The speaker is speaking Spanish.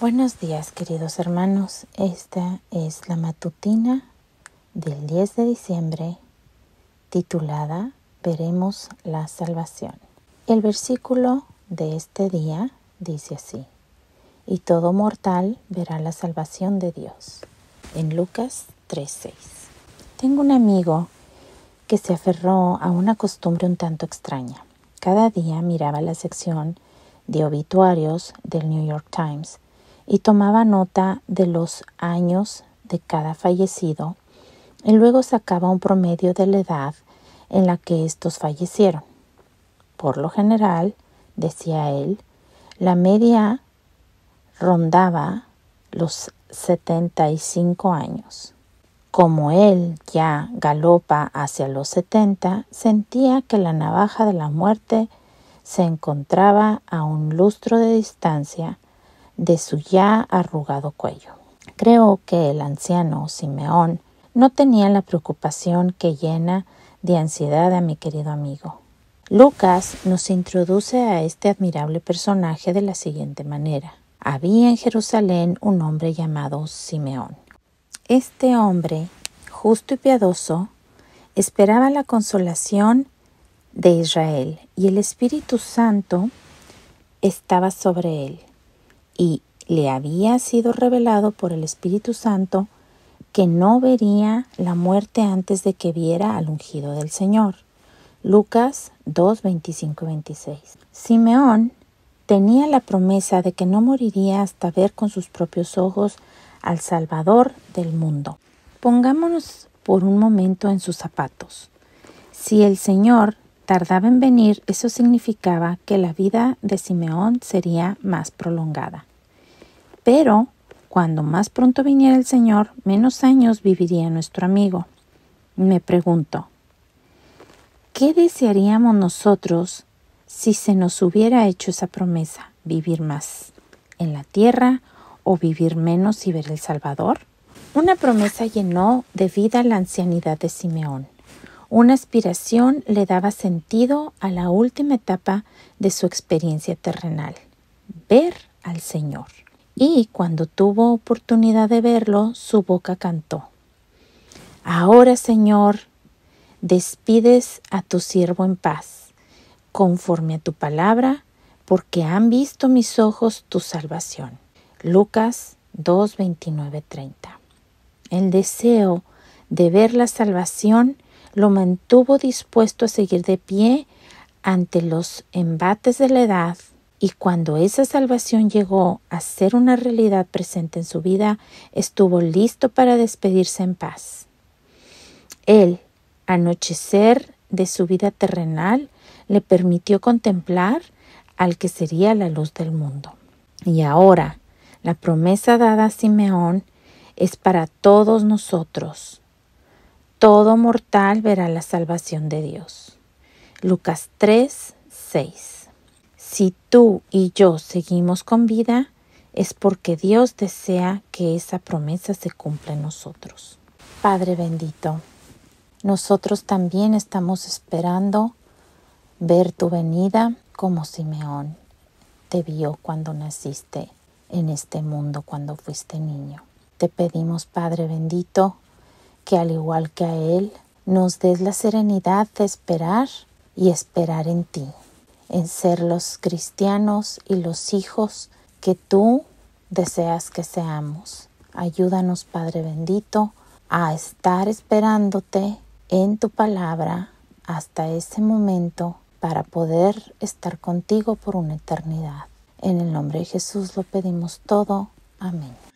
Buenos días queridos hermanos, esta es la matutina del 10 de diciembre titulada Veremos la salvación. El versículo de este día dice así, y todo mortal verá la salvación de Dios. En Lucas 3:6. Tengo un amigo que se aferró a una costumbre un tanto extraña. Cada día miraba la sección de obituarios del New York Times y tomaba nota de los años de cada fallecido y luego sacaba un promedio de la edad en la que estos fallecieron. Por lo general, decía él, la media rondaba los 75 años. Como él ya galopa hacia los 70, sentía que la navaja de la muerte se encontraba a un lustro de distancia de su ya arrugado cuello. Creo que el anciano Simeón no tenía la preocupación que llena de ansiedad a mi querido amigo. Lucas nos introduce a este admirable personaje de la siguiente manera. Había en Jerusalén un hombre llamado Simeón. Este hombre, justo y piadoso, esperaba la consolación de Israel y el Espíritu Santo estaba sobre él y le había sido revelado por el Espíritu Santo que no vería la muerte antes de que viera al ungido del Señor. Lucas 2, 25 26. Simeón tenía la promesa de que no moriría hasta ver con sus propios ojos al Salvador del mundo. Pongámonos por un momento en sus zapatos. Si el Señor tardaba en venir, eso significaba que la vida de Simeón sería más prolongada. Pero cuando más pronto viniera el Señor, menos años viviría nuestro amigo. Me pregunto, ¿qué desearíamos nosotros si se nos hubiera hecho esa promesa? ¿Vivir más en la tierra o vivir menos y ver el Salvador? Una promesa llenó de vida la ancianidad de Simeón. Una aspiración le daba sentido a la última etapa de su experiencia terrenal, ver al Señor y cuando tuvo oportunidad de verlo, su boca cantó. Ahora, Señor, despides a tu siervo en paz, conforme a tu palabra, porque han visto mis ojos tu salvación. Lucas 2, 30. El deseo de ver la salvación lo mantuvo dispuesto a seguir de pie ante los embates de la edad y cuando esa salvación llegó a ser una realidad presente en su vida, estuvo listo para despedirse en paz. El anochecer de su vida terrenal le permitió contemplar al que sería la luz del mundo. Y ahora, la promesa dada a Simeón es para todos nosotros. Todo mortal verá la salvación de Dios. Lucas 3, 6. Si tú y yo seguimos con vida, es porque Dios desea que esa promesa se cumpla en nosotros. Padre bendito, nosotros también estamos esperando ver tu venida como Simeón te vio cuando naciste en este mundo, cuando fuiste niño. Te pedimos, Padre bendito, que al igual que a Él, nos des la serenidad de esperar y esperar en ti en ser los cristianos y los hijos que tú deseas que seamos. Ayúdanos, Padre bendito, a estar esperándote en tu palabra hasta ese momento para poder estar contigo por una eternidad. En el nombre de Jesús lo pedimos todo. Amén.